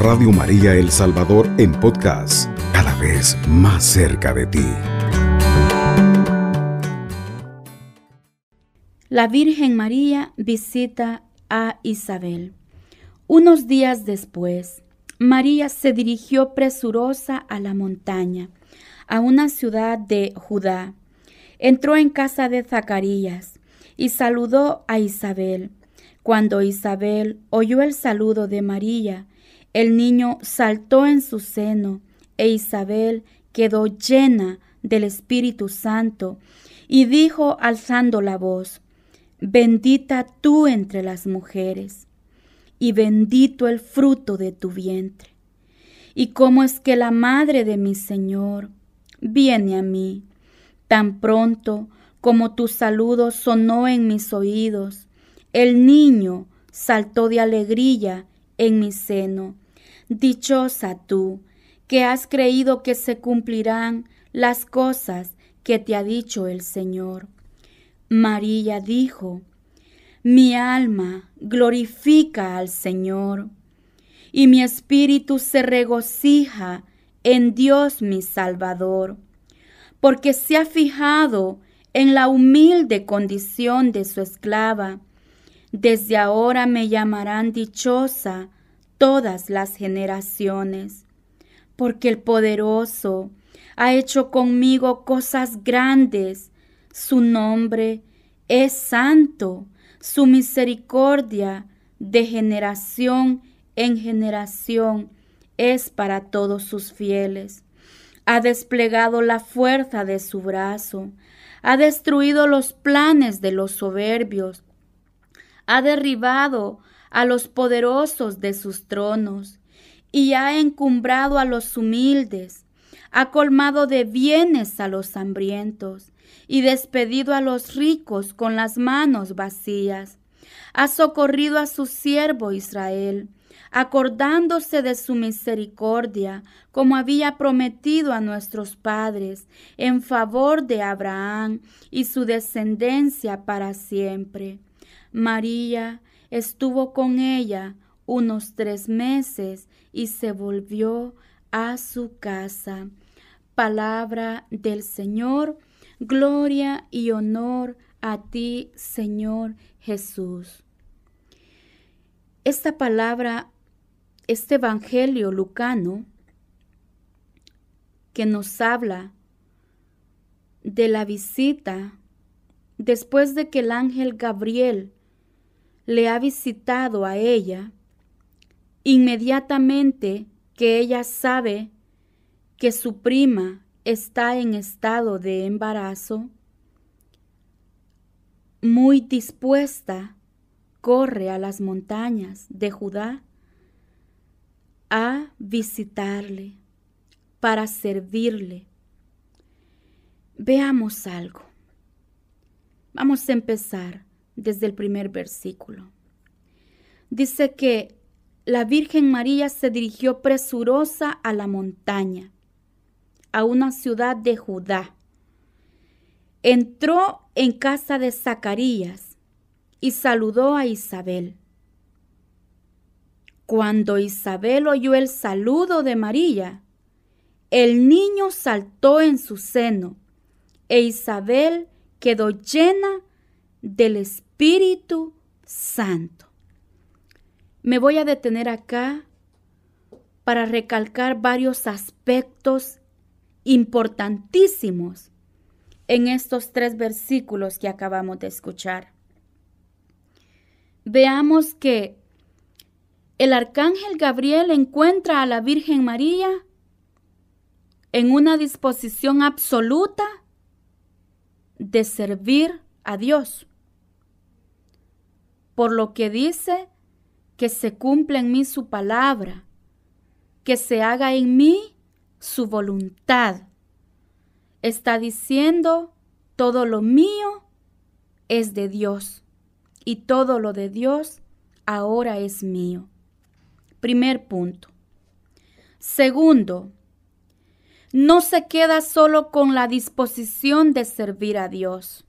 Radio María El Salvador en podcast, cada vez más cerca de ti. La Virgen María visita a Isabel. Unos días después, María se dirigió presurosa a la montaña, a una ciudad de Judá. Entró en casa de Zacarías y saludó a Isabel. Cuando Isabel oyó el saludo de María, el niño saltó en su seno e Isabel quedó llena del Espíritu Santo y dijo alzando la voz, Bendita tú entre las mujeres, y bendito el fruto de tu vientre. Y cómo es que la madre de mi Señor viene a mí, tan pronto como tu saludo sonó en mis oídos, el niño saltó de alegría en mi seno. Dichosa tú, que has creído que se cumplirán las cosas que te ha dicho el Señor. María dijo, Mi alma glorifica al Señor, y mi espíritu se regocija en Dios mi Salvador, porque se ha fijado en la humilde condición de su esclava desde ahora me llamarán dichosa todas las generaciones, porque el poderoso ha hecho conmigo cosas grandes, su nombre es santo, su misericordia de generación en generación es para todos sus fieles. Ha desplegado la fuerza de su brazo, ha destruido los planes de los soberbios, ha derribado a los poderosos de sus tronos y ha encumbrado a los humildes, ha colmado de bienes a los hambrientos y despedido a los ricos con las manos vacías. Ha socorrido a su siervo Israel, acordándose de su misericordia, como había prometido a nuestros padres, en favor de Abraham y su descendencia para siempre. María estuvo con ella unos tres meses y se volvió a su casa. Palabra del Señor, gloria y honor a ti, Señor Jesús. Esta palabra, este Evangelio lucano, que nos habla de la visita después de que el ángel Gabriel le ha visitado a ella, inmediatamente que ella sabe que su prima está en estado de embarazo, muy dispuesta, corre a las montañas de Judá a visitarle, para servirle. Veamos algo. Vamos a empezar desde el primer versículo. Dice que la Virgen María se dirigió presurosa a la montaña, a una ciudad de Judá. Entró en casa de Zacarías y saludó a Isabel. Cuando Isabel oyó el saludo de María, el niño saltó en su seno e Isabel quedó llena del Espíritu Santo. Me voy a detener acá para recalcar varios aspectos importantísimos en estos tres versículos que acabamos de escuchar. Veamos que el arcángel Gabriel encuentra a la Virgen María en una disposición absoluta de servir a Dios por lo que dice que se cumpla en mí su palabra, que se haga en mí su voluntad. Está diciendo, todo lo mío es de Dios y todo lo de Dios ahora es mío. Primer punto. Segundo, no se queda solo con la disposición de servir a Dios.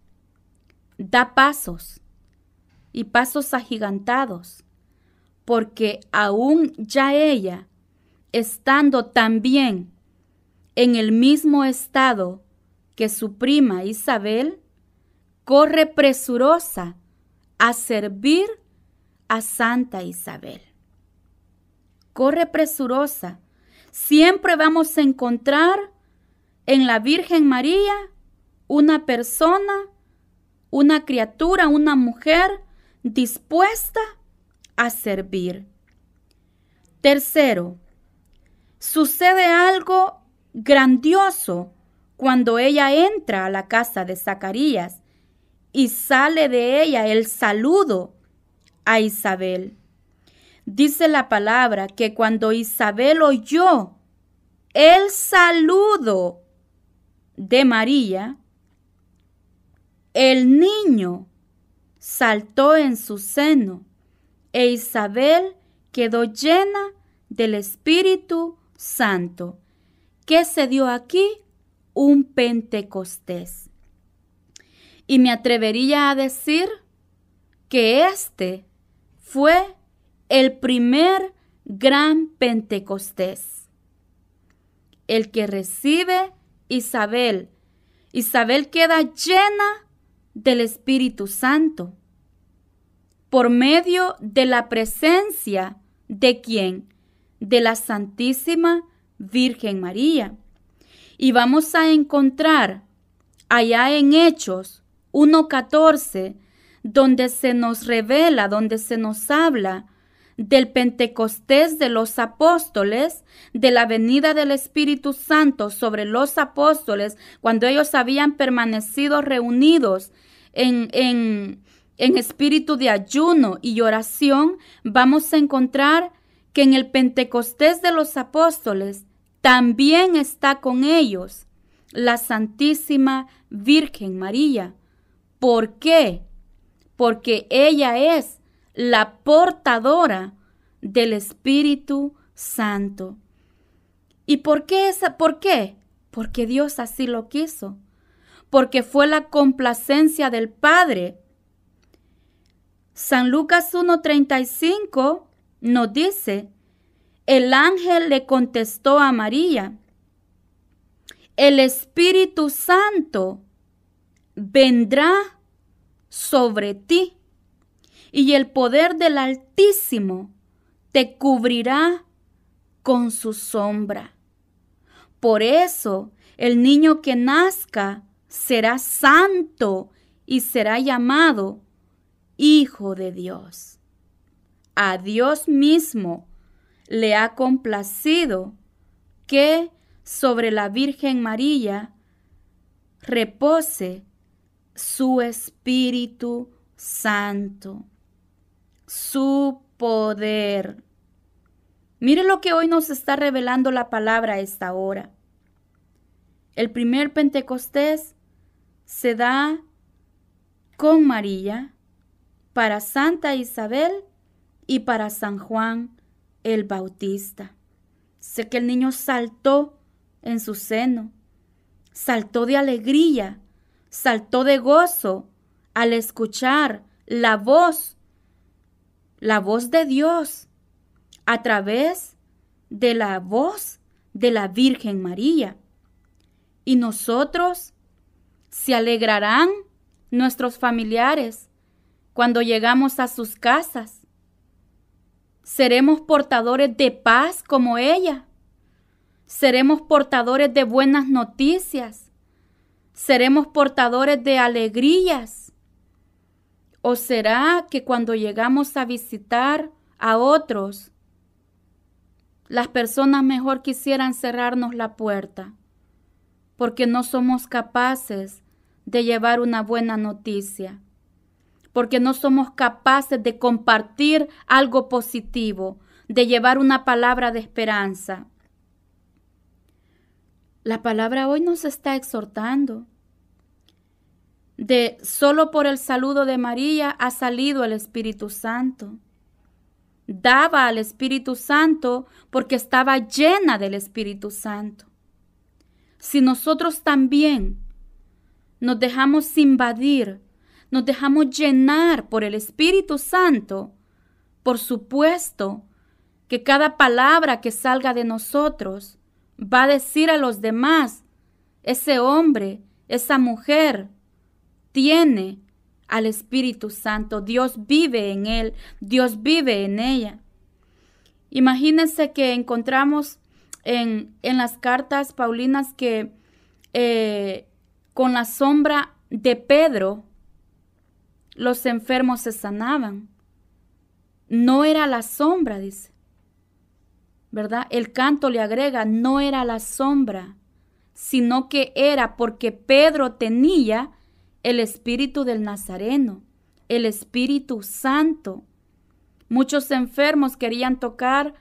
Da pasos y pasos agigantados, porque aún ya ella estando también en el mismo estado que su prima Isabel, corre presurosa a servir a Santa Isabel. Corre presurosa. Siempre vamos a encontrar en la Virgen María una persona, una criatura, una mujer dispuesta a servir. Tercero, sucede algo grandioso cuando ella entra a la casa de Zacarías y sale de ella el saludo a Isabel. Dice la palabra que cuando Isabel oyó el saludo de María, el niño saltó en su seno e Isabel quedó llena del Espíritu Santo. ¿Qué se dio aquí? Un Pentecostés. Y me atrevería a decir que este fue el primer gran Pentecostés, el que recibe Isabel. Isabel queda llena del Espíritu Santo por medio de la presencia de quién? De la Santísima Virgen María. Y vamos a encontrar allá en Hechos 1.14, donde se nos revela, donde se nos habla del Pentecostés de los apóstoles, de la venida del Espíritu Santo sobre los apóstoles, cuando ellos habían permanecido reunidos en, en, en espíritu de ayuno y oración, vamos a encontrar que en el Pentecostés de los apóstoles también está con ellos la Santísima Virgen María. ¿Por qué? Porque ella es la portadora del Espíritu Santo. ¿Y por qué esa? ¿Por qué? Porque Dios así lo quiso. Porque fue la complacencia del Padre San Lucas 1.35 nos dice, el ángel le contestó a María, el Espíritu Santo vendrá sobre ti y el poder del Altísimo te cubrirá con su sombra. Por eso el niño que nazca será santo y será llamado Hijo de Dios. A Dios mismo le ha complacido que sobre la Virgen María repose su Espíritu Santo, su poder. Mire lo que hoy nos está revelando la palabra a esta hora. El primer Pentecostés se da con María para Santa Isabel y para San Juan el Bautista. Sé que el niño saltó en su seno, saltó de alegría, saltó de gozo al escuchar la voz, la voz de Dios a través de la voz de la Virgen María. Y nosotros se alegrarán nuestros familiares cuando llegamos a sus casas. Seremos portadores de paz como ella. Seremos portadores de buenas noticias. Seremos portadores de alegrías. ¿O será que cuando llegamos a visitar a otros, las personas mejor quisieran cerrarnos la puerta porque no somos capaces de llevar una buena noticia? porque no somos capaces de compartir algo positivo, de llevar una palabra de esperanza. La palabra hoy nos está exhortando. De solo por el saludo de María ha salido el Espíritu Santo. Daba al Espíritu Santo porque estaba llena del Espíritu Santo. Si nosotros también nos dejamos invadir nos dejamos llenar por el Espíritu Santo, por supuesto que cada palabra que salga de nosotros va a decir a los demás, ese hombre, esa mujer, tiene al Espíritu Santo. Dios vive en él, Dios vive en ella. Imagínense que encontramos en, en las cartas paulinas que eh, con la sombra de Pedro los enfermos se sanaban. No era la sombra, dice. ¿Verdad? El canto le agrega, no era la sombra, sino que era porque Pedro tenía el espíritu del Nazareno, el Espíritu Santo. Muchos enfermos querían tocar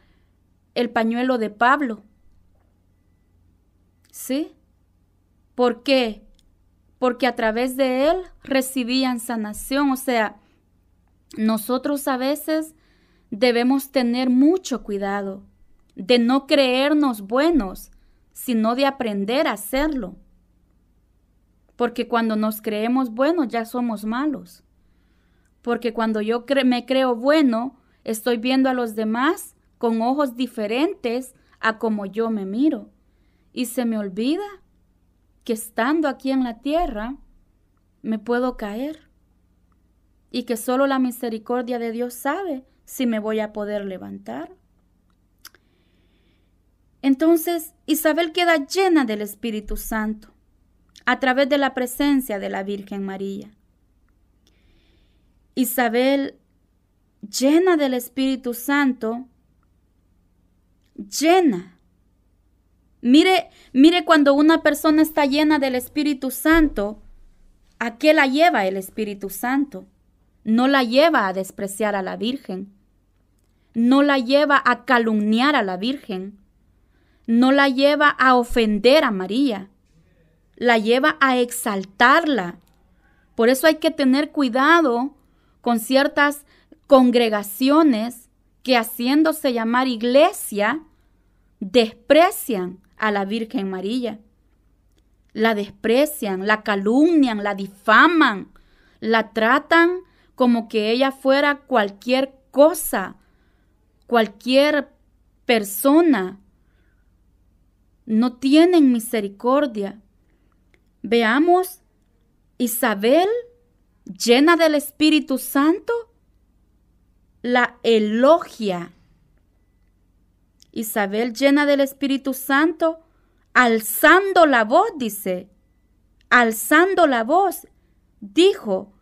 el pañuelo de Pablo. ¿Sí? ¿Por qué? Porque a través de él recibían sanación. O sea, nosotros a veces debemos tener mucho cuidado de no creernos buenos, sino de aprender a hacerlo. Porque cuando nos creemos buenos ya somos malos. Porque cuando yo me creo bueno, estoy viendo a los demás con ojos diferentes a como yo me miro. Y se me olvida que estando aquí en la tierra me puedo caer y que solo la misericordia de Dios sabe si me voy a poder levantar. Entonces Isabel queda llena del Espíritu Santo a través de la presencia de la Virgen María. Isabel, llena del Espíritu Santo, llena Mire, mire cuando una persona está llena del Espíritu Santo, ¿a qué la lleva el Espíritu Santo? No la lleva a despreciar a la Virgen. No la lleva a calumniar a la Virgen. No la lleva a ofender a María. La lleva a exaltarla. Por eso hay que tener cuidado con ciertas congregaciones que haciéndose llamar iglesia, desprecian a la Virgen María. La desprecian, la calumnian, la difaman, la tratan como que ella fuera cualquier cosa, cualquier persona. No tienen misericordia. Veamos, Isabel, llena del Espíritu Santo, la elogia Isabel, llena del Espíritu Santo, alzando la voz, dice, alzando la voz, dijo,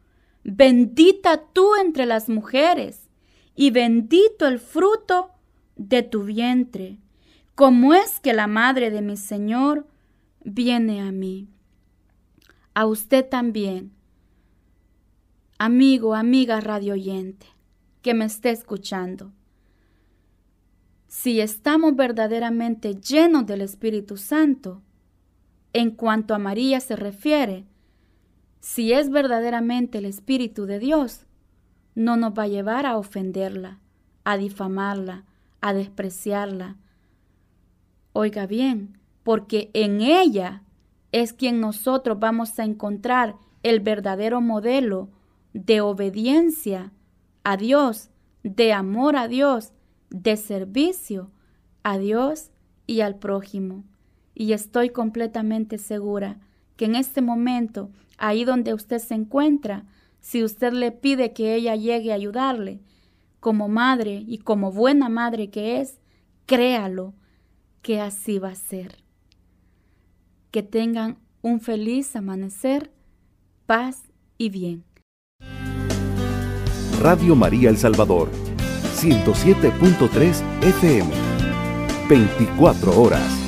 bendita tú entre las mujeres, y bendito el fruto de tu vientre. ¿Cómo es que la madre de mi Señor viene a mí? A usted también, amigo, amiga radio oyente, que me esté escuchando si estamos verdaderamente llenos del Espíritu Santo, en cuanto a María se refiere, si es verdaderamente el Espíritu de Dios, no nos va a llevar a ofenderla, a difamarla, a despreciarla. Oiga bien, porque en ella es quien nosotros vamos a encontrar el verdadero modelo de obediencia a Dios, de amor a Dios de servicio a Dios y al prójimo. Y estoy completamente segura que en este momento, ahí donde usted se encuentra, si usted le pide que ella llegue a ayudarle, como madre y como buena madre que es, créalo que así va a ser. Que tengan un feliz amanecer, paz y bien. Radio María El Salvador 107.3 FM. 24 horas.